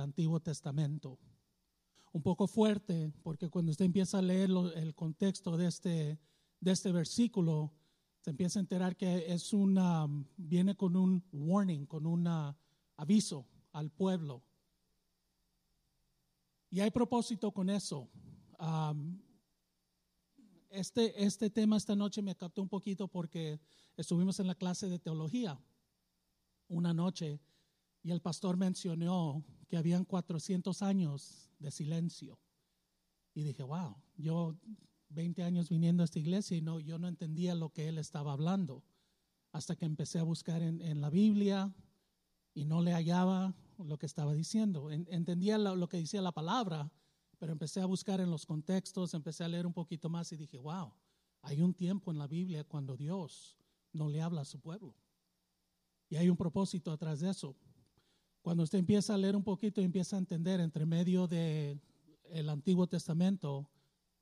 Antiguo Testamento. Un poco fuerte, porque cuando usted empieza a leer el contexto de este, de este versículo, se empieza a enterar que es una, viene con un warning, con un aviso al pueblo. Y hay propósito con eso. este, este tema esta noche me captó un poquito porque estuvimos en la clase de teología una noche y el pastor mencionó que habían 400 años de silencio. Y dije, wow, yo 20 años viniendo a esta iglesia y no, yo no entendía lo que él estaba hablando. Hasta que empecé a buscar en, la Biblia y no le hallaba lo que estaba diciendo. entendía lo, que decía la palabra, pero empecé a buscar en los contextos, empecé a leer un poquito más y dije, wow, hay un tiempo en la Biblia cuando Dios no le habla a su pueblo. Y hay un propósito atrás de eso. Cuando usted empieza a leer un poquito y empieza a entender entre medio del el Antiguo Testamento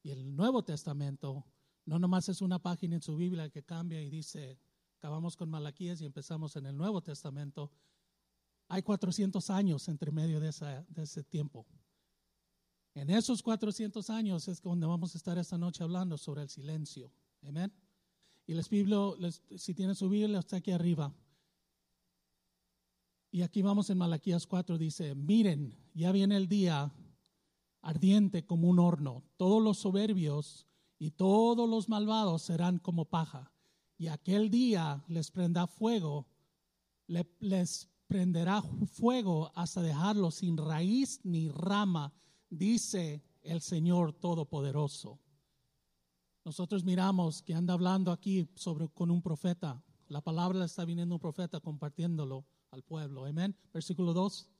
y el Nuevo Testamento, no nomás es una página en su Biblia que cambia y dice, acabamos con Malaquías y empezamos en el Nuevo Testamento. Hay 400 años entre medio de, de ese tiempo. En esos 400 años es donde vamos a estar esta noche hablando sobre el silencio. Amén. Y les pido, si tienen su Biblia, está aquí arriba. Y aquí vamos en Malaquías 4, dice, miren, ya viene el día ardiente como un horno. Todos los soberbios y todos los malvados serán como paja. Y aquel día les prenda fuego, les prenderá fuego hasta dejarlos sin raíz ni rama, dice el Señor Todopoderoso. Nosotros miramos que anda hablando aquí sobre con un profeta. La palabra está viniendo un profeta compartiéndolo al pueblo. Amén. Versículo 2.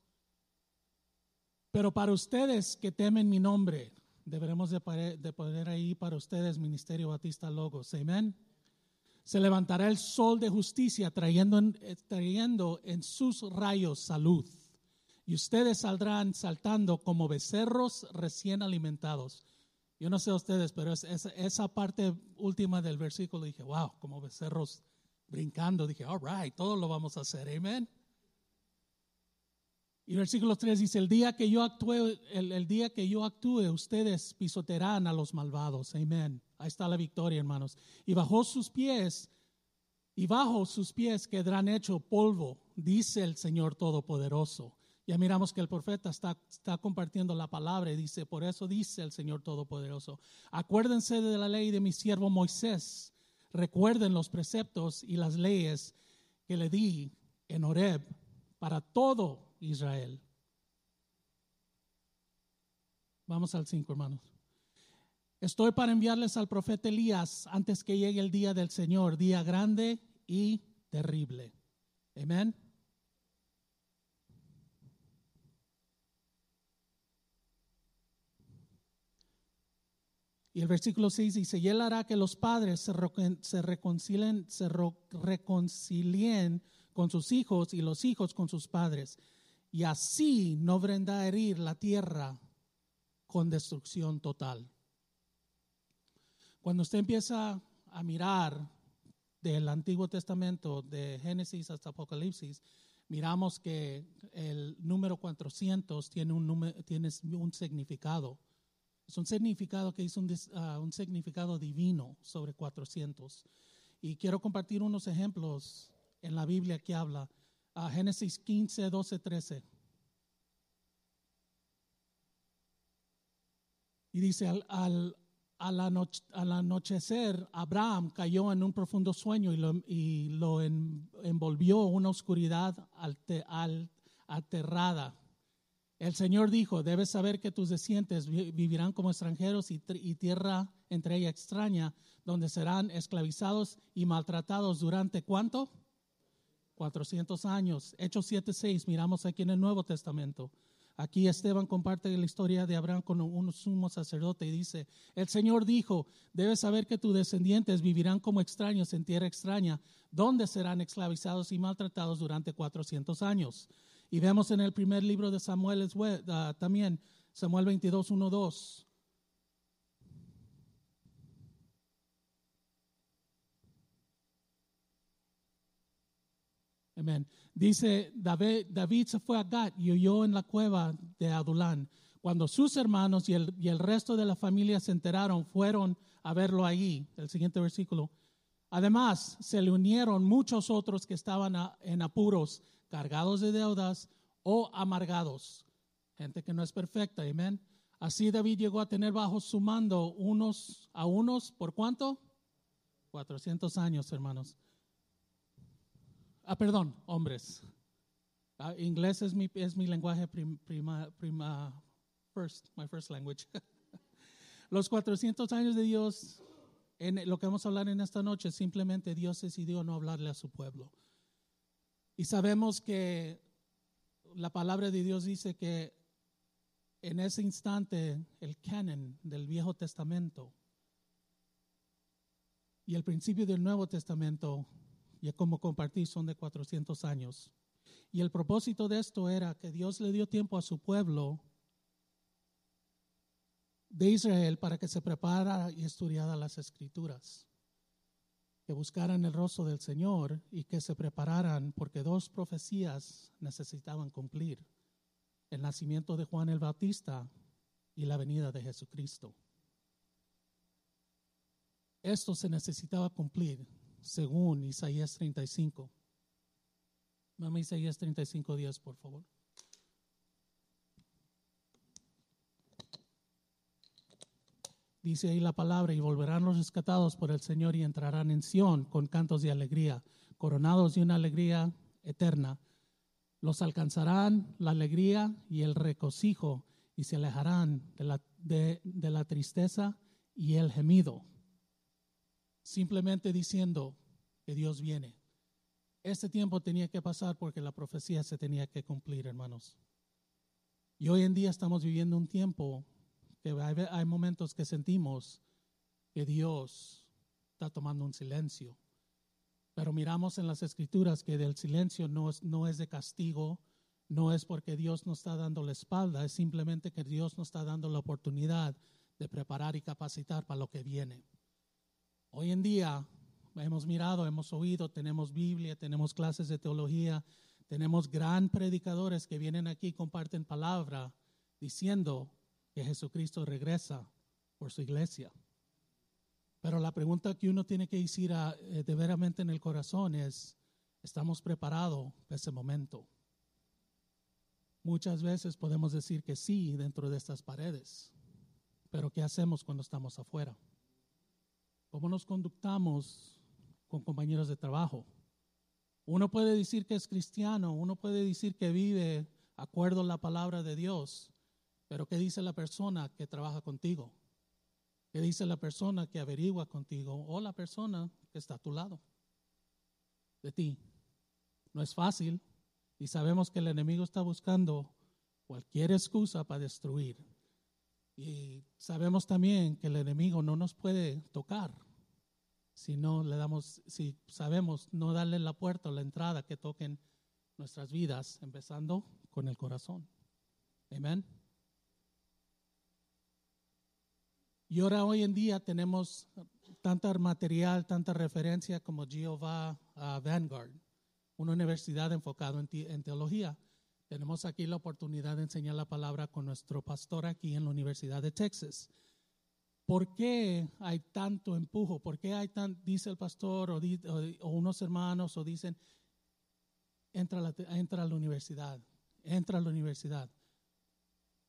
Pero para ustedes que temen mi nombre, deberemos de, poner ahí para ustedes Ministerio Batista Logos. Amén. Se levantará el sol de justicia trayendo en, eh, trayendo en sus rayos salud. Y ustedes saldrán saltando como becerros recién alimentados. Yo no sé ustedes, pero esa parte última del versículo dije, wow, como becerros brincando. Dije, all right, todo lo vamos a hacer. Amén. Y versículo 3 dice, el día que yo actúe, el, día que yo actúe, ustedes pisotearán a los malvados. Amén. Ahí está la victoria, hermanos. Y bajo sus pies, y bajo sus pies quedarán hecho polvo, dice el Señor Todopoderoso. Ya miramos que el profeta está, está compartiendo la palabra y dice, por eso dice el Señor Todopoderoso, acuérdense de la ley de mi siervo Moisés, recuerden los preceptos y las leyes que le di en Horeb para todo Israel. Vamos al 5, hermanos. Estoy para enviarles al profeta Elías antes que llegue el día del Señor, día grande y terrible. Amén. Y el versículo 6 dice, y él hará que los padres se, reconcilien, se reconcilien con sus hijos y los hijos con sus padres y así no vendrá a herir la tierra con destrucción total. Cuando usted empieza a mirar del Antiguo Testamento, de Génesis hasta Apocalipsis, miramos que el número 400 tiene un, tiene un significado. Es un significado que es ah, un significado divino sobre 400. Y quiero compartir unos ejemplos en la Biblia que habla a Génesis 15, 12, 13. Y dice, al, al, al, anochecer, Abraham cayó en un profundo sueño y lo, y lo envolvió una oscuridad aterrada. El Señor dijo, debes saber que tus descientes vivirán como extranjeros y, y tierra entre ella extraña, donde serán esclavizados y maltratados durante cuánto? 400 años. Hechos 7.6, miramos aquí en el Nuevo Testamento. Aquí Esteban comparte la historia de Abraham con un sumo sacerdote y dice, el Señor dijo, debes saber que tus descendientes vivirán como extraños en tierra extraña, donde serán esclavizados y maltratados durante 400 años. Y vemos en el primer libro de Samuel uh, también, Samuel 22, 1, 2. Amén. Dice, David, David se fue a Gat y huyó en la cueva de Adulán. Cuando sus hermanos y el, y el resto de la familia se enteraron, fueron a verlo allí. El siguiente versículo. Además, se le unieron muchos otros que estaban en apuros, cargados de deudas o amargados. Gente que no es perfecta, amén. Así David llegó a tener bajo su mando unos a unos, ¿por cuánto? 400 años, hermanos. Ah, perdón, hombres. Ah, inglés es mi, es mi lenguaje prima, prima, first, my first language. Los 400 años de Dios en lo que vamos a hablar en esta noche, simplemente Dios decidió no hablarle a su pueblo. Y sabemos que la palabra de Dios dice que en ese instante el canon del Viejo Testamento y el principio del Nuevo Testamento, ya como compartí, son de 400 años. Y el propósito de esto era que Dios le dio tiempo a su pueblo de Israel para que se preparara y estudiara las escrituras, que buscaran el rostro del Señor y que se prepararan porque dos profecías necesitaban cumplir, el nacimiento de Juan el Bautista y la venida de Jesucristo. Esto se necesitaba cumplir según Isaías 35. Dame Isaías 35 días, por favor. Dice ahí la palabra, y volverán los rescatados por el Señor y entrarán en Sión con cantos de alegría, coronados de una alegría eterna. Los alcanzarán la alegría y el regocijo y se alejarán de la, de la tristeza y el gemido. Simplemente diciendo que Dios viene. Este tiempo tenía que pasar porque la profecía se tenía que cumplir, hermanos. Y hoy en día estamos viviendo un tiempo hay, momentos que sentimos que Dios está tomando un silencio. Pero miramos en las escrituras que del silencio no es, no es de castigo, no es porque Dios nos está dando la espalda, es simplemente que Dios nos está dando la oportunidad de preparar y capacitar para lo que viene. Hoy en día hemos mirado, hemos oído, tenemos Biblia, tenemos clases de teología, tenemos gran predicadores que vienen aquí y comparten palabra diciendo que Jesucristo regresa por su iglesia. Pero la pregunta que uno tiene que decir a, eh, de veramente en el corazón es, ¿estamos preparados para ese momento? Muchas veces podemos decir que sí dentro de estas paredes, pero ¿qué hacemos cuando estamos afuera? ¿Cómo nos conductamos con compañeros de trabajo? Uno puede decir que es cristiano, uno puede decir que vive acuerdo a la palabra de Dios, pero ¿qué dice la persona que trabaja contigo? ¿Qué dice la persona que averigua contigo o la persona que está a tu lado de ti? No es fácil y sabemos que el enemigo está buscando cualquier excusa para destruir. Y sabemos también que el enemigo no nos puede tocar si no le damos, si sabemos no darle la puerta o la entrada que toquen nuestras vidas, empezando con el corazón. Amén. Y ahora hoy en día tenemos tanta material, tanta referencia como Jehová Vanguard, una universidad enfocada en, teología. Tenemos aquí la oportunidad de enseñar la palabra con nuestro pastor aquí en la Universidad de Texas. ¿Por qué hay tanto empujo? ¿Por qué hay tan, dice el pastor o, o, unos hermanos o dicen, entra la, entra a la universidad, entra a la universidad?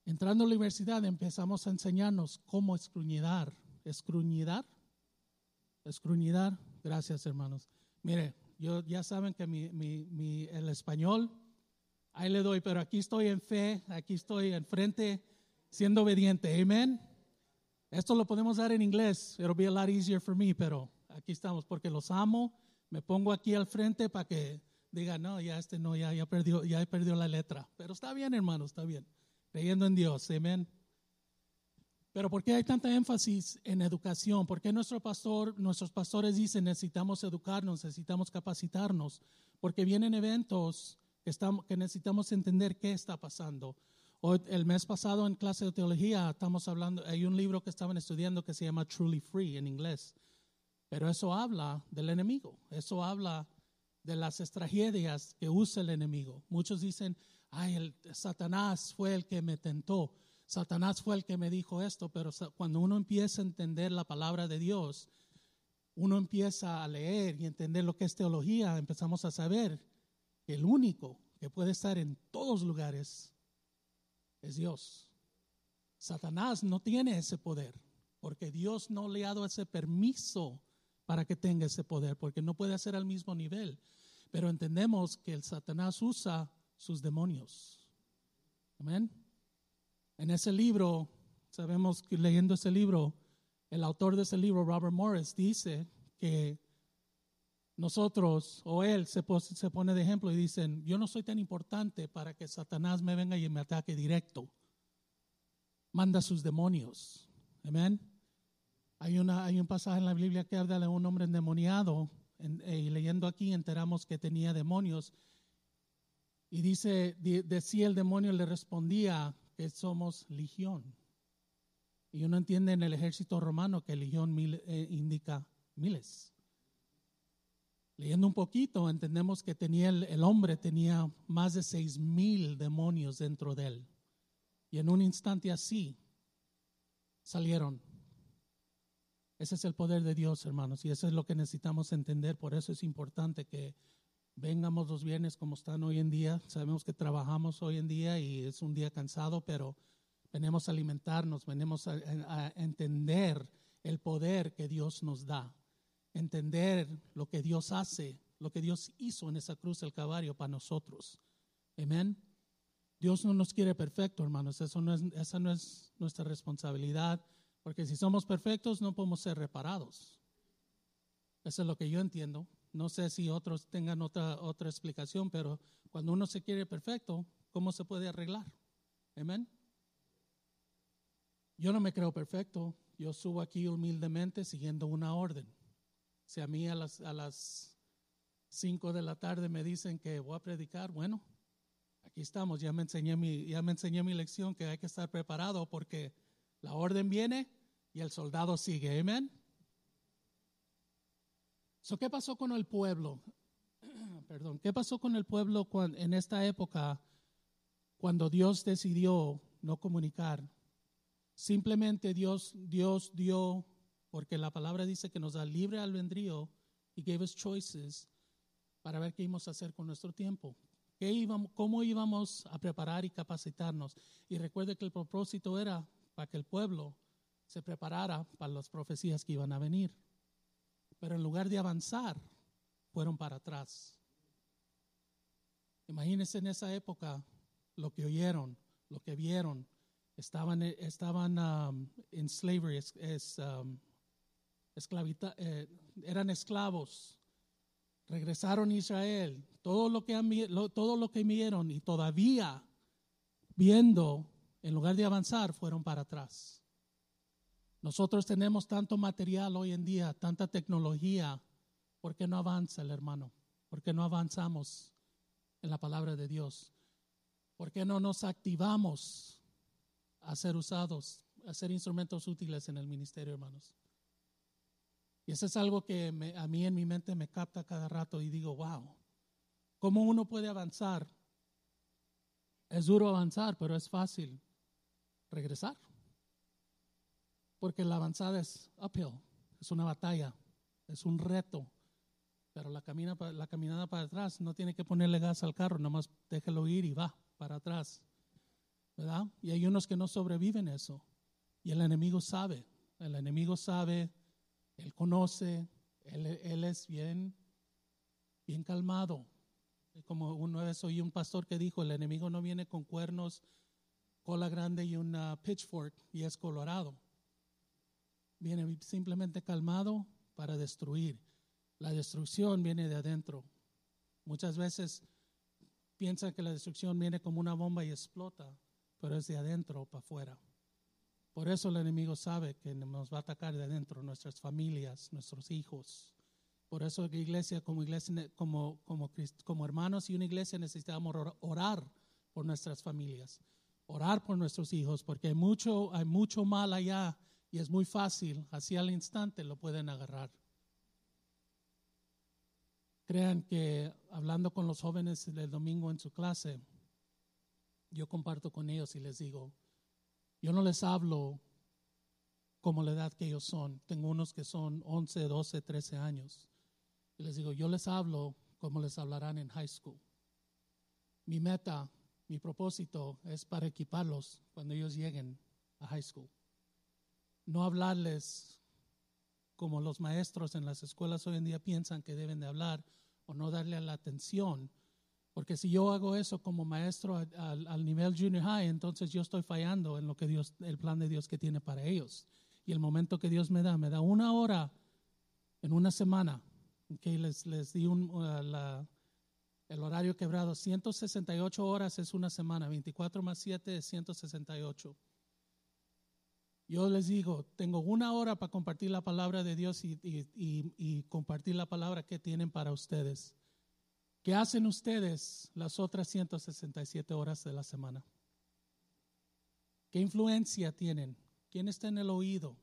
Entrando a la universidad empezamos a enseñarnos cómo escruñidar. ¿Escruñidar? Escruñidar. Gracias, hermanos. Mire, yo ya saben que mi, mi, el español, ahí le doy, pero aquí estoy en fe, aquí estoy enfrente siendo obediente. Amén. Esto lo podemos dar en inglés. It'll be a lot easier for me, pero aquí estamos porque los amo. Me pongo aquí al frente para que diga, no, ya este no, ya, ya perdió, ya perdió la letra. Pero está bien, hermano, está bien creyendo en Dios. Amén. Pero ¿por qué hay tanta énfasis en educación? ¿Por qué nuestro pastor, nuestros pastores dicen necesitamos educarnos, necesitamos capacitarnos? Porque vienen eventos que, estamos, que necesitamos entender qué está pasando. Hoy, el mes pasado en clase de teología estamos hablando, hay un libro que estaban estudiando que se llama Truly Free en inglés, pero eso habla del enemigo, eso habla de las tragedias que usa el enemigo. Muchos dicen, ay, el Satanás fue el que me tentó. Satanás fue el que me dijo esto, pero cuando uno empieza a entender la palabra de Dios, uno empieza a leer y entender lo que es teología, empezamos a saber que el único que puede estar en todos lugares es Dios. Satanás no tiene ese poder, porque Dios no le ha dado ese permiso para que tenga ese poder, porque no puede hacer al mismo nivel. Pero entendemos que el Satanás usa sus demonios. Amén. En ese libro, sabemos que leyendo ese libro, el autor de ese libro, Robert Morris, dice que nosotros o él se, se pone de ejemplo y dicen, yo no soy tan importante para que Satanás me venga y me ataque directo. Manda sus demonios. Amén. Hay, una, hay un pasaje en la Biblia que habla de un hombre endemoniado eh, y leyendo aquí enteramos que tenía demonios. Y dice, decía el demonio, le respondía que somos legión. Y uno entiende en el ejército romano que legión eh, indica miles. Leyendo un poquito, entendemos que tenía el, hombre tenía más de seis mil demonios dentro de él. Y en un instante así salieron. Ese es el poder de Dios, hermanos, y eso es lo que necesitamos entender. Por eso es importante que vengamos los viernes como están hoy en día. Sabemos que trabajamos hoy en día y es un día cansado, pero venimos a alimentarnos, venimos a entender el poder que Dios nos da entender lo que Dios hace, lo que Dios hizo en esa cruz del Calvario para nosotros. Amén. Dios no nos quiere perfecto, hermanos. Eso no es, esa no es nuestra responsabilidad, porque si somos perfectos no podemos ser reparados. Eso es lo que yo entiendo. No sé si otros tengan otra, otra explicación, pero cuando uno se quiere perfecto, ¿cómo se puede arreglar? Amén. Yo no me creo perfecto. Yo subo aquí humildemente siguiendo una orden. Si a mí a las, a las 5 de la tarde me dicen que voy a predicar, bueno, aquí estamos, ya me enseñé mi, ya me enseñé mi lección que hay que estar preparado porque la orden viene y el soldado sigue, amén. ¿Qué pasó con el pueblo? Perdón, ¿qué pasó con el pueblo en esta época cuando Dios decidió no comunicar? Simplemente Dios, Dios dio porque la palabra dice que nos da libre albedrío y gave us choices para ver qué íbamos a hacer con nuestro tiempo. ¿Qué íbamos, ¿Cómo íbamos a preparar y capacitarnos? Y recuerde que el propósito era para que el pueblo se preparara para las profecías que iban a venir. Pero en lugar de avanzar, fueron para atrás. Imagínense en esa época lo que oyeron, lo que vieron. Estaban, estaban um, en slavery, es, um, esclavita, eh, eran esclavos, regresaron a Israel, todo lo, que todo lo que vieron y todavía viendo, en lugar de avanzar, fueron para atrás. Nosotros tenemos tanto material hoy en día, tanta tecnología, ¿por qué no avanza el hermano? ¿Por qué no avanzamos en la palabra de Dios? ¿Por qué no nos activamos a ser usados, a ser instrumentos útiles en el ministerio, hermanos? Y eso es algo que a mí en mi mente me capta cada rato y digo, wow, ¿cómo uno puede avanzar? Es duro avanzar, pero es fácil regresar. Porque la avanzada es uphill, es una batalla, es un reto. Pero la, camina, la caminada para atrás no tiene que ponerle gas al carro, nomás déjelo ir y va para atrás. ¿Verdad? Y hay unos que no sobreviven eso. Y el enemigo sabe, el enemigo sabe él conoce, él, es bien, bien calmado. Como una vez oí un pastor que dijo, el enemigo no viene con cuernos, cola grande y una pitchfork y es colorado. Viene simplemente calmado para destruir. La destrucción viene de adentro. Muchas veces piensan que la destrucción viene como una bomba y explota, pero es de adentro para afuera. Por eso el enemigo sabe que nos va a atacar de adentro, nuestras familias, nuestros hijos. Por eso iglesia, como iglesia, como, como, como hermanos y una iglesia necesitamos orar por nuestras familias, orar por nuestros hijos, porque hay mucho, hay mucho mal allá y es muy fácil, así al instante lo pueden agarrar. crean que hablando con los jóvenes el domingo en su clase, yo comparto con ellos y les digo, yo no les hablo como la edad que ellos son. Tengo unos que son 11, 12, 13 años. Y les digo, yo les hablo como les hablarán en high school. Mi meta, mi propósito es para equiparlos cuando ellos lleguen a high school. No hablarles como los maestros en las escuelas hoy en día piensan que deben de hablar o no darle la atención. Porque si yo hago eso como maestro al, nivel junior high, entonces yo estoy fallando en lo que Dios, el plan de Dios que tiene para ellos. Y el momento que Dios me da, me da una hora en una semana, que les, les di un, uh, el horario quebrado. 168 horas es una semana, 24 más 7 es 168. Yo les digo, tengo una hora para compartir la palabra de Dios y, compartir la palabra que tienen para ustedes. ¿Qué hacen ustedes las otras 167 horas de la semana? ¿Qué influencia tienen? ¿Quién está en el oído?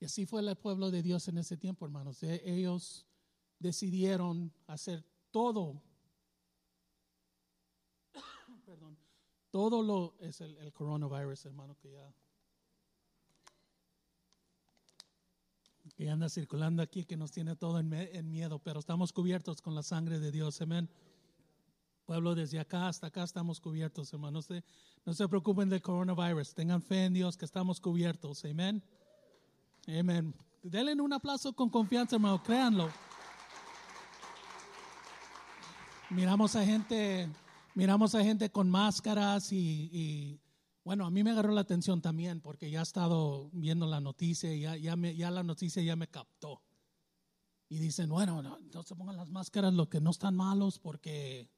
Y así fue el pueblo de Dios en ese tiempo, hermanos. E, ellos decidieron hacer todo Todo lo es el, coronavirus, hermano, que ya, que anda circulando aquí, que nos tiene todo en, miedo, pero estamos cubiertos con la sangre de Dios, amén. Pueblo, desde acá hasta acá estamos cubiertos, hermano. No se preocupen del coronavirus. Tengan fe en Dios que estamos cubiertos. Amén. Amén. Denle un aplauso con confianza, hermano. Créanlo. Miramos a gente miramos a gente con máscaras y, bueno, a mí me agarró la atención también porque ya he estado viendo la noticia ya, ya, me, ya la noticia ya me captó. Y dicen, bueno, no, se pongan las máscaras, lo que no están malos porque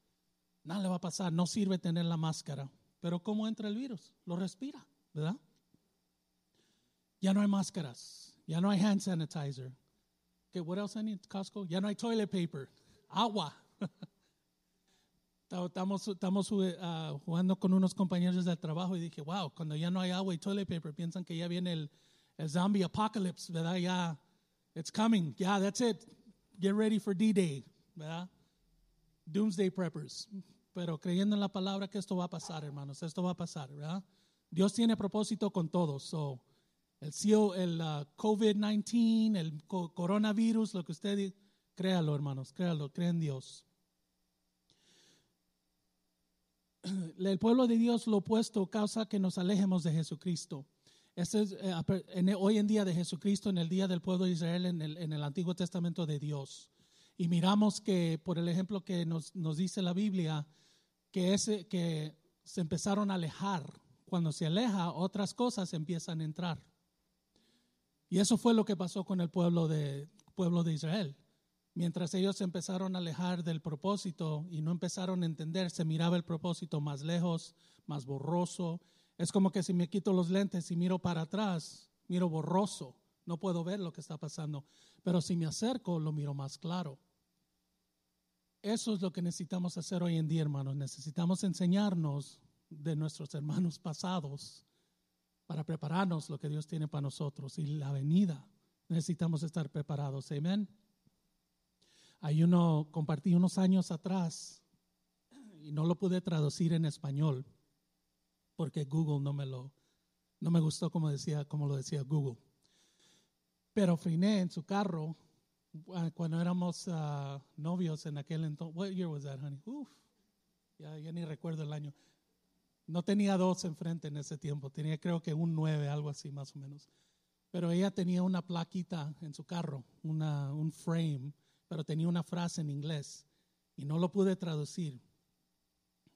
nada le va a pasar, no sirve tener la máscara. Pero ¿cómo entra el virus? Lo respira, ¿verdad? Ya no hay máscaras, ya no hay hand sanitizer. ¿Qué, what else I need, Costco? Ya no hay toilet paper, agua. Estamos, estamos uh, jugando con unos compañeros del trabajo y dije, wow, cuando ya no hay agua y toilet paper, piensan que ya viene el, zombie apocalypse, ¿verdad? Ya, it's coming, yeah, that's it. Get ready for D-Day, ¿verdad? Doomsday preppers. Pero creyendo en la palabra que esto va a pasar, hermanos, esto va a pasar, ¿verdad? Dios tiene propósito con todos. So, el, el uh, COVID-19, el coronavirus, lo que usted créalo, hermanos, créalo, creen en Dios. el pueblo de Dios lo opuesto causa que nos alejemos de Jesucristo. Este es, eh, hoy en día de Jesucristo, en el día del pueblo de Israel, en el, en el Antiguo Testamento de Dios. Y miramos que, por el ejemplo que nos, nos dice la Biblia, que, ese, que se empezaron a alejar. Cuando se aleja, otras cosas empiezan a entrar. Y eso fue lo que pasó con el pueblo de, pueblo de Israel. Mientras ellos empezaron a alejar del propósito y no empezaron a entender, se miraba el propósito más lejos, más borroso. Es como que si me quito los lentes y miro para atrás, miro borroso, no puedo ver lo que está pasando. Pero si me acerco, lo miro más claro. Eso es lo que necesitamos hacer hoy en día, hermanos. Necesitamos enseñarnos de nuestros hermanos pasados para prepararnos lo que Dios tiene para nosotros y la venida. Necesitamos estar preparados. Amén. Hay uno, compartí unos años atrás y no lo pude traducir en español porque Google no me lo, no me gustó como decía, como lo decía Google. Pero Friné en su carro, ah, cuando éramos ah, novios en aquel entonces, what year was that, honey? Uf, ya, ya, ni recuerdo el año. No tenía dos enfrente en ese tiempo, tenía creo que un nueve, algo así más o menos. Pero ella tenía una plaquita en su carro, una, un frame pero tenía una frase en inglés y no lo pude traducir.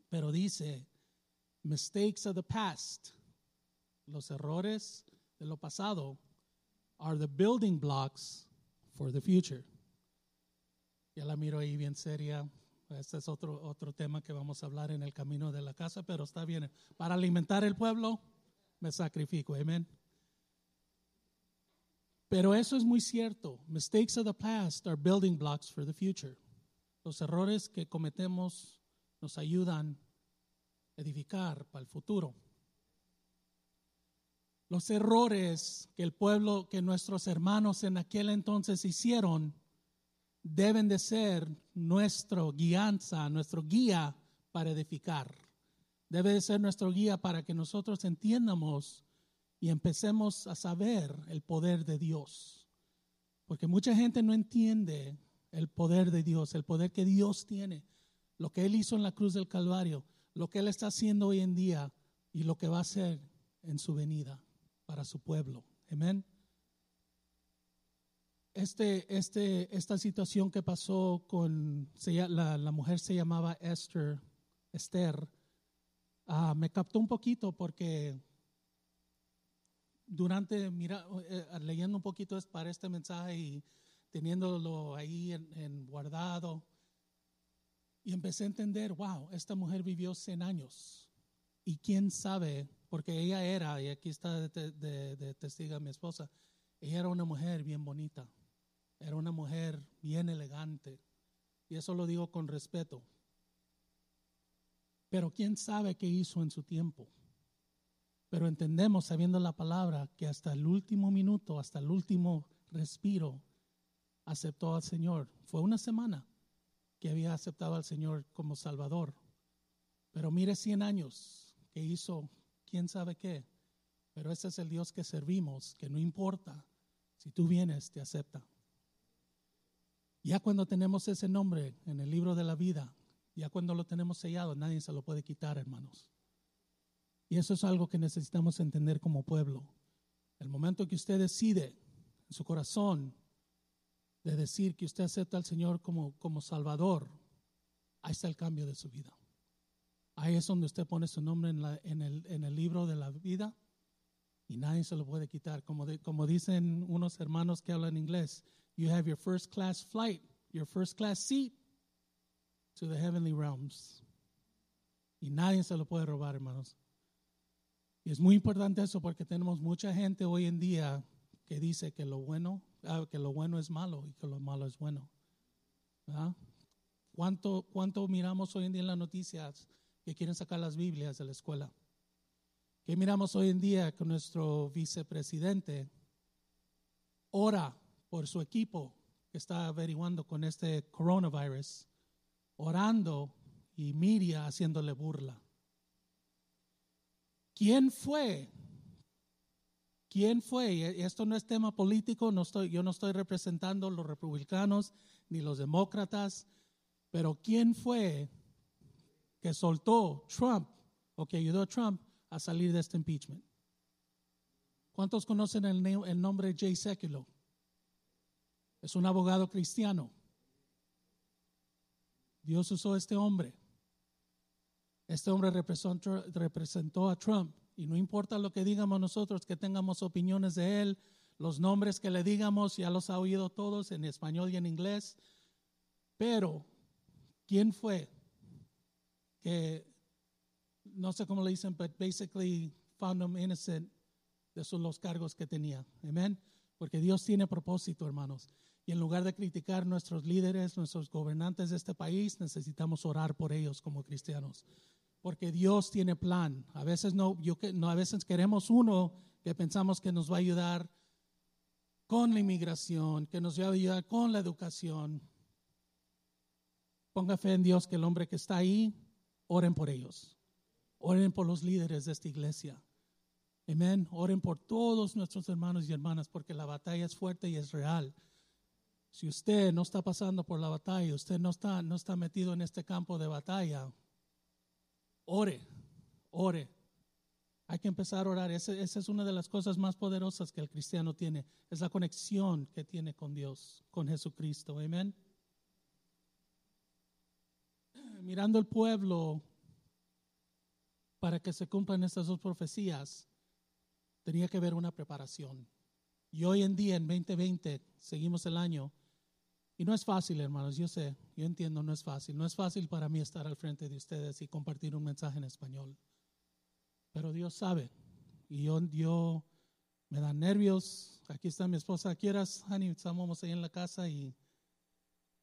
Pero dice, mistakes of the past, los errores de lo pasado, are the building blocks for the future. Ya la miro ahí bien seria. Este es otro, otro tema que vamos a hablar en el camino de la casa, pero está bien. Para alimentar el pueblo, me sacrifico. Amén. Pero eso es muy cierto. Mistakes of the past are building blocks for the future. Los errores que cometemos nos ayudan a edificar para el futuro. Los errores que el pueblo, que nuestros hermanos en aquel entonces hicieron, deben de ser nuestro guianza, nuestro guía para edificar. Debe de ser nuestro guía para que nosotros entiendamos y empecemos a saber el poder de Dios. Porque mucha gente no entiende el poder de Dios, el poder que Dios tiene, lo que Él hizo en la cruz del Calvario, lo que Él está haciendo hoy en día y lo que va a hacer en su venida para su pueblo. Amén. Este, este, esta situación que pasó con la, la mujer se llamaba Esther, Esther, ah, me captó un poquito porque durante, mira, eh, leyendo un poquito para este mensaje y teniéndolo ahí en, guardado, y empecé a entender, wow, esta mujer vivió 100 años. Y quién sabe, porque ella era, y aquí está de, de, testiga mi esposa, ella era una mujer bien bonita, era una mujer bien elegante. Y eso lo digo con respeto. Pero quién sabe qué hizo en su tiempo. Pero entendemos, sabiendo la palabra, que hasta el último minuto, hasta el último respiro, aceptó al Señor. Fue una semana que había aceptado al Señor como Salvador. Pero mire 100 años que hizo quién sabe qué. Pero ese es el Dios que servimos, que no importa. Si tú vienes, te acepta. Ya cuando tenemos ese nombre en el libro de la vida, ya cuando lo tenemos sellado, nadie se lo puede quitar, hermanos. Y eso es algo que necesitamos entender como pueblo. El momento que usted decide en su corazón de decir que usted acepta al Señor como, como Salvador, ahí está el cambio de su vida. Ahí es donde usted pone su nombre en, la, en, el, en el, libro de la vida y nadie se lo puede quitar. Como, como dicen unos hermanos que hablan inglés, you have your first class flight, your first class seat to the heavenly realms. Y nadie se lo puede robar, hermanos. Y es muy importante eso porque tenemos mucha gente hoy en día que dice que lo bueno, ah, que lo bueno es malo y que lo malo es bueno. ¿Cuánto, ¿Cuánto miramos hoy en día en las noticias que quieren sacar las Biblias de la escuela? ¿Qué miramos hoy en día que nuestro vicepresidente ora por su equipo que está averiguando con este coronavirus, orando y Miria haciéndole burla? ¿Quién fue? ¿Quién fue? Esto no es tema político, no estoy, yo no estoy representando los republicanos ni los demócratas, pero ¿quién fue que soltó Trump o que ayudó a Trump a salir de este impeachment? ¿Cuántos conocen el, el nombre Jay Sekulow? Es un abogado cristiano. Dios usó este hombre este hombre representó, a Trump y no importa lo que digamos nosotros, que tengamos opiniones de él, los nombres que le digamos, ya los ha oído todos en español y en inglés, pero ¿quién fue que, no sé cómo le dicen, but basically found him innocent de esos los cargos que tenía? Amén. Porque Dios tiene propósito, hermanos. Y en lugar de criticar nuestros líderes, nuestros gobernantes de este país, necesitamos orar por ellos como cristianos porque Dios tiene plan. A veces no, yo, no, a veces queremos uno que pensamos que nos va a ayudar con la inmigración, que nos va a ayudar con la educación. Ponga fe en Dios que el hombre que está ahí, oren por ellos. Oren por los líderes de esta iglesia. Amén. Oren por todos nuestros hermanos y hermanas porque la batalla es fuerte y es real. Si usted no está pasando por la batalla, usted no está, no está metido en este campo de batalla, ore, ore. Hay que empezar a orar. Esa, es una de las cosas más poderosas que el cristiano tiene. Es la conexión que tiene con Dios, con Jesucristo. Amén. Mirando el pueblo para que se cumplan estas dos profecías, tenía que haber una preparación. Y hoy en día, en 2020, seguimos el año y no es fácil, hermanos, yo sé, yo entiendo, no es fácil. No es fácil para mí estar al frente de ustedes y compartir un mensaje en español. Pero Dios sabe. Y yo, yo me dan nervios. Aquí está mi esposa. ¿Quieras, honey? Estamos ahí en la casa y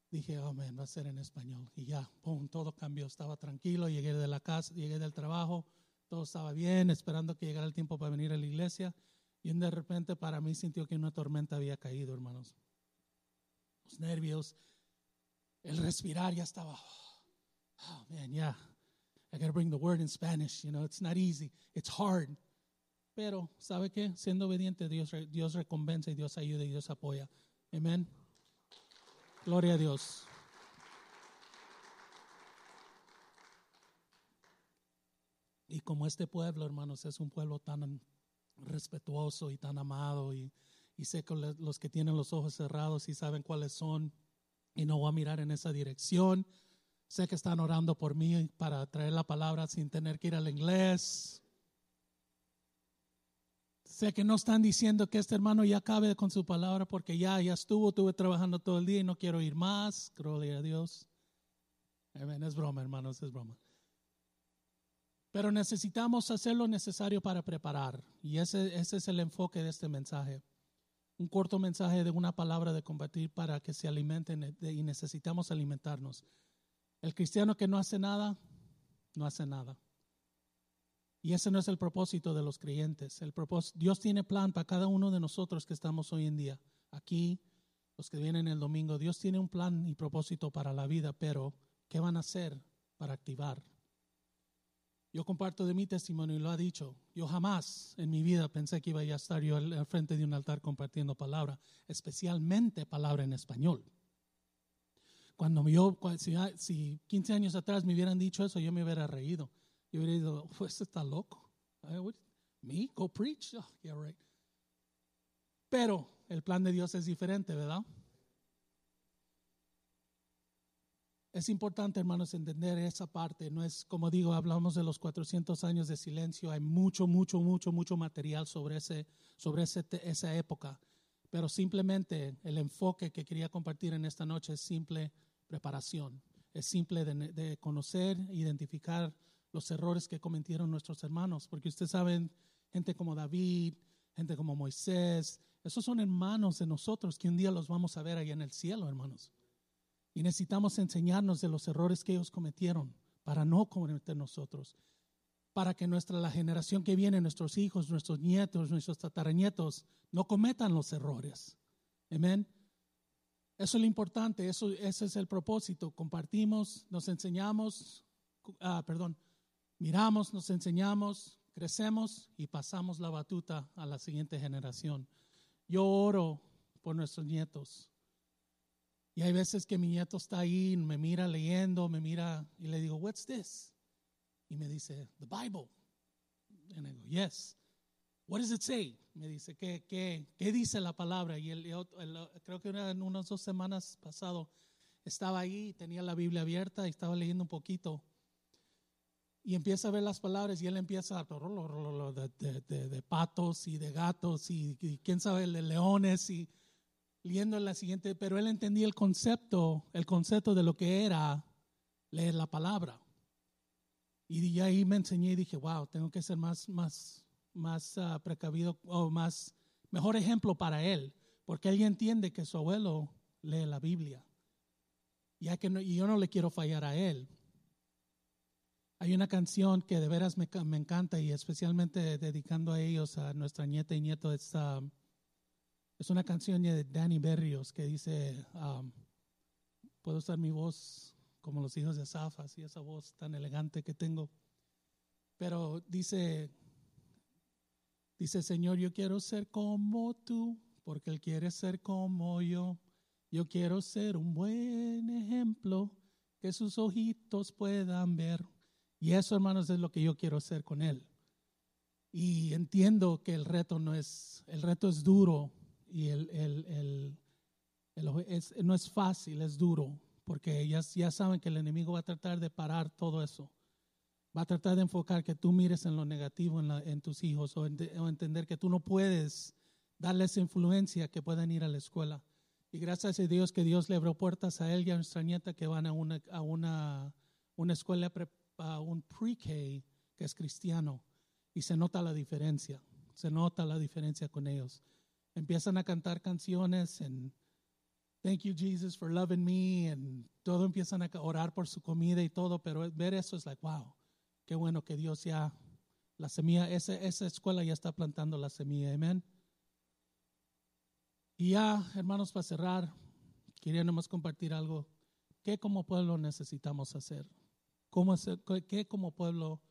dije, oh, va a ser en español. Y ya, pum, todo cambió. Estaba tranquilo. Llegué de la casa, llegué del trabajo. Todo estaba bien, esperando que llegara el tiempo para venir a la iglesia. Y de repente para mí sintió que una tormenta había caído, hermanos nervios. El respirar ya estaba. Oh man, yeah. I gotta bring the word in Spanish. You know, it's not easy. It's hard. Pero, ¿sabe qué? Siendo obediente, Dios, Dios recompensa y Dios ayuda y Dios apoya. Amén. Gloria a Dios. Y como este pueblo, hermanos, es un pueblo tan respetuoso y tan amado y, y sé que los que tienen los ojos cerrados y saben cuáles son y no voy a mirar en esa dirección. Sé que están orando por mí para traer la palabra sin tener que ir al inglés. Sé que no están diciendo que este hermano ya acabe con su palabra porque ya, ya estuvo, estuve trabajando todo el día y no quiero ir más. Gloria a Dios. Amén. Es broma, hermanos, es broma. Pero necesitamos hacer lo necesario para preparar. Y ese, ese es el enfoque de este mensaje. Un corto mensaje de una palabra de combatir para que se alimenten y necesitamos alimentarnos. El cristiano que no hace nada, no hace nada. Y ese no es el propósito de los creyentes. El propósito, Dios tiene plan para cada uno de nosotros que estamos hoy en día. Aquí, los que vienen el domingo, Dios tiene un plan y propósito para la vida, pero ¿qué van a hacer para activar? Yo comparto de mi testimonio y lo ha dicho. Yo jamás en mi vida pensé que iba a estar yo al, frente de un altar compartiendo palabra, especialmente palabra en español. Cuando yo, si, si 15 años atrás me hubieran dicho eso, yo me hubiera reído. Yo hubiera dicho, pues está loco. Me, go preach. Oh, yeah, right. Pero el plan de Dios es diferente, ¿verdad? Es importante, hermanos, entender esa parte. No es, como digo, hablamos de los 400 años de silencio. Hay mucho, mucho, mucho, mucho material sobre, ese, sobre ese, esa época. Pero simplemente el enfoque que quería compartir en esta noche es simple preparación. Es simple de, de conocer, identificar los errores que cometieron nuestros hermanos. Porque ustedes saben, gente como David, gente como Moisés, esos son hermanos de nosotros que un día los vamos a ver allá en el cielo, hermanos. Y necesitamos enseñarnos de los errores que ellos cometieron para no cometer nosotros. Para que nuestra, la generación que viene, nuestros hijos, nuestros nietos, nuestros tataranietos, no cometan los errores. Amén. Eso es lo importante, eso, ese es el propósito. Compartimos, nos enseñamos, ah, perdón, miramos, nos enseñamos, crecemos y pasamos la batuta a la siguiente generación. Yo oro por nuestros nietos. Y hay veces que mi nieto está ahí, me mira leyendo, me mira y le digo, What's this? Y me dice, The Bible. Y le digo, Yes. What does it say? Me dice, ¿qué, qué, qué dice la palabra? Y él, creo que en unas dos semanas pasado estaba ahí, tenía la Biblia abierta y estaba leyendo un poquito. Y empieza a ver las palabras y él empieza a de, de, de, de patos y de gatos y, y, quién sabe de leones y leyendo la siguiente, pero él entendía el concepto, el concepto de lo que era leer la palabra. Y ahí me enseñé y dije, wow, tengo que ser más, más, más uh, precavido o más, mejor ejemplo para él, porque él entiende que su abuelo lee la Biblia. Ya que y yo no le quiero fallar a él. Hay una canción que de veras me, me encanta y especialmente dedicando a ellos, a nuestra nieta y nieto, es um, es una canción de Danny Berrios que dice, um, puedo usar mi voz como los hijos de Asaf, así esa voz tan elegante que tengo. Pero dice, dice, Señor, yo quiero ser como tú, porque Él quiere ser como yo. Yo quiero ser un buen ejemplo que sus ojitos puedan ver. Y eso, hermanos, es lo que yo quiero hacer con Él. Y entiendo que el reto no es, el reto es duro, y el, el, el, es, no es fácil, es duro, porque ya, ya saben que el enemigo va a tratar de parar todo eso. Va a tratar de enfocar que tú mires en lo negativo en, en tus hijos o, o, entender que tú no puedes darles influencia que puedan ir a la escuela. Y gracias a Dios que Dios le abrió puertas a él y a nuestra nieta que van a una, a una, una escuela, a un pre-K que es cristiano. Y se nota la diferencia, se nota la diferencia con ellos empiezan a cantar canciones en Thank you Jesus for loving me and todo empiezan a orar por su comida y todo, pero ver eso es like, wow, qué bueno que Dios ya la semilla, esa, esa escuela ya está plantando la semilla, amén. Y ya, hermanos, para cerrar, quería nomás compartir algo ¿qué como pueblo necesitamos hacer? ¿Cómo hacer, ¿Qué como pueblo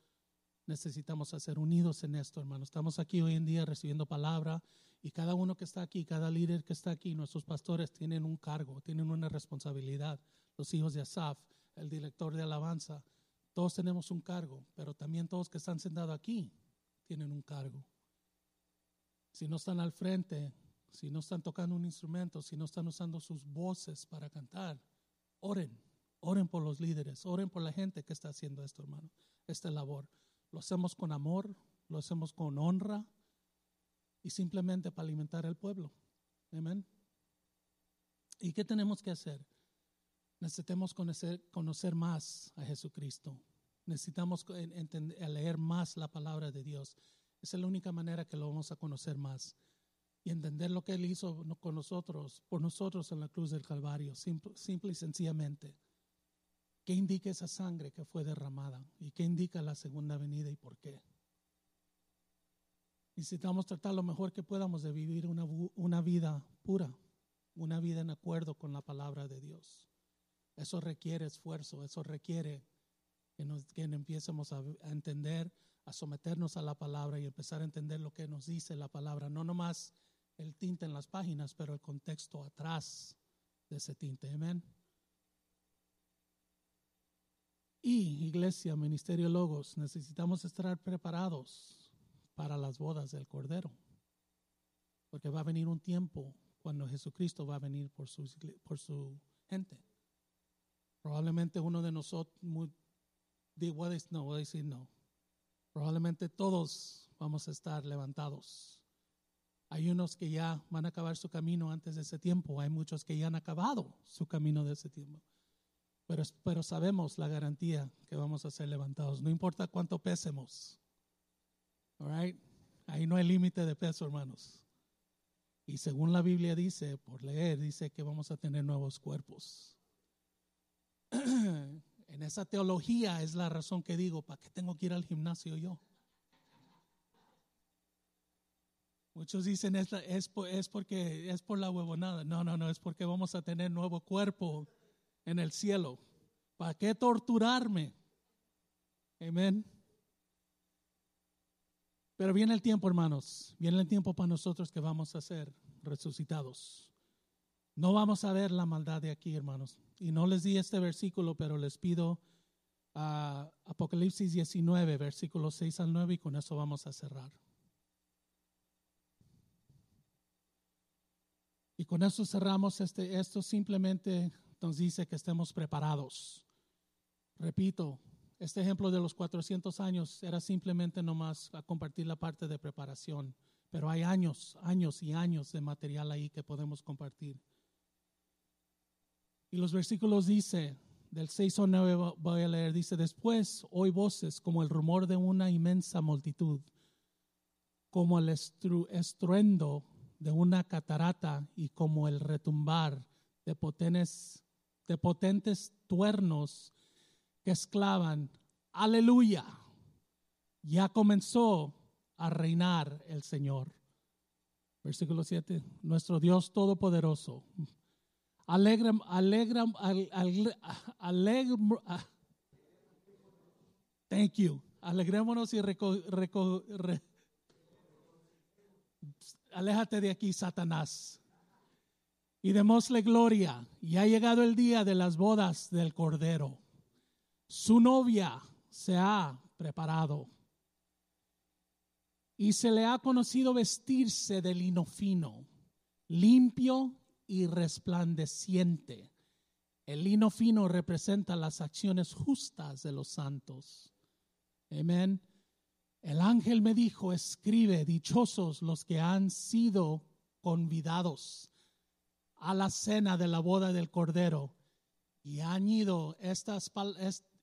necesitamos hacer unidos en esto, hermano? Estamos aquí hoy en día recibiendo palabra y cada uno que está aquí, cada líder que está aquí, nuestros pastores tienen un cargo, tienen una responsabilidad. Los hijos de Asaf, el director de alabanza, todos tenemos un cargo, pero también todos que están sentados aquí tienen un cargo. Si no están al frente, si no están tocando un instrumento, si no están usando sus voces para cantar, oren, oren por los líderes, oren por la gente que está haciendo esto, hermano, esta labor. Lo hacemos con amor, lo hacemos con honra y simplemente para alimentar al pueblo. Amén. ¿Y qué tenemos que hacer? Necesitamos conocer, conocer más a Jesucristo. Necesitamos leer más la palabra de Dios. Es la única manera que lo vamos a conocer más y entender lo que Él hizo con nosotros, por nosotros en la cruz del Calvario, simple, y sencillamente. ¿Qué indica esa sangre que fue derramada? ¿Y qué indica la segunda venida y por qué? Necesitamos tratar lo mejor que podamos de vivir una, una vida pura, una vida en acuerdo con la palabra de Dios. Eso requiere esfuerzo, eso requiere que, nos, que empiecemos a, a entender, a someternos a la palabra y empezar a entender lo que nos dice la palabra, no nomás el tinte en las páginas, pero el contexto atrás de ese tinte. Amén. Y iglesia, ministerio Logos, necesitamos estar preparados para las bodas del Cordero. Porque va a venir un tiempo cuando Jesucristo va a venir por su, por su gente. Probablemente uno de nosotros, no, voy a decir no. Probablemente todos vamos a estar levantados hay unos que ya van a acabar su camino antes de ese tiempo. Hay muchos que ya han acabado su camino de ese tiempo. Pero, pero sabemos la garantía que vamos a ser levantados. No importa cuánto pesemos. Ahí no hay límite de peso, hermanos. Y según la Biblia dice, por leer, dice que vamos a tener nuevos cuerpos. en esa teología es la razón que digo, ¿para qué tengo que ir al gimnasio yo? Muchos dicen es, es, es, porque es por la huevonada. No, no, no, es porque vamos a tener nuevo cuerpo en el cielo. ¿Para qué torturarme? Amén. Pero viene el tiempo, hermanos. Viene el tiempo para nosotros que vamos a ser resucitados. No vamos a ver la maldad de aquí, hermanos. Y no les di este versículo, pero les pido a Apocalipsis 19, versículos 6 al 9, y con eso vamos a cerrar. Y con eso cerramos este, esto simplemente nos dice que estemos preparados. Repito, este ejemplo de los 400 años era simplemente nomás a compartir la parte de preparación, pero hay años, años y años de material ahí que podemos compartir. Y los versículos dice, del 6 o 9 voy a leer, dice, después oí voces como el rumor de una inmensa multitud, como el estruendo de una catarata y como el retumbar de potentes, de potentes tuernos que exclaman, aleluya, ya comenzó a reinar el Señor. Versículo 7, nuestro Dios Todopoderoso. Alegra, alegra, alegra, thank you. Alegrémonos y reco, aléjate de aquí, Satanás. Y démosle gloria. Y ha llegado el día de las bodas del Cordero. Su novia se ha preparado. Y se le ha conocido vestirse de lino fino, limpio y resplandeciente. El lino fino representa las acciones justas de los santos. Amén. El ángel me dijo, escribe, dichosos los que han sido convidados a la cena de la boda del Cordero. Y han ido estas,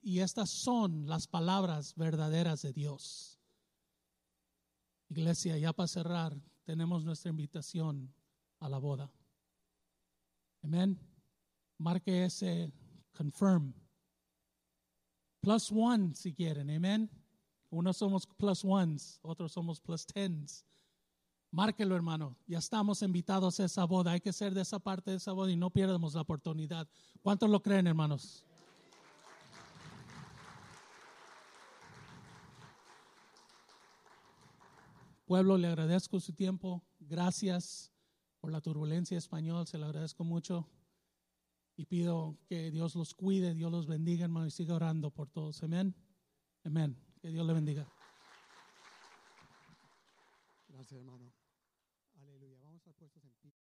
y estas son las palabras verdaderas de Dios. Iglesia, ya para cerrar, tenemos nuestra invitación a la boda. Amén. Marque ese confirm. Plus one si quieren. Amén. Unos somos plus ones, otros somos plus tens. Márquelo, hermano. Ya estamos invitados a esa boda. Hay que ser de esa parte de esa boda y no pierdamos la oportunidad. ¿Cuántos lo creen, hermanos? Pueblo, le agradezco su tiempo. Gracias por la turbulencia español. Se lo agradezco mucho. Y pido que Dios los cuide, Dios los bendiga, hermano, y siga orando por todos. Amén. Amén. Que Dios le bendiga. Gracias, hermano. Aleluya. Vamos a puestos en pie.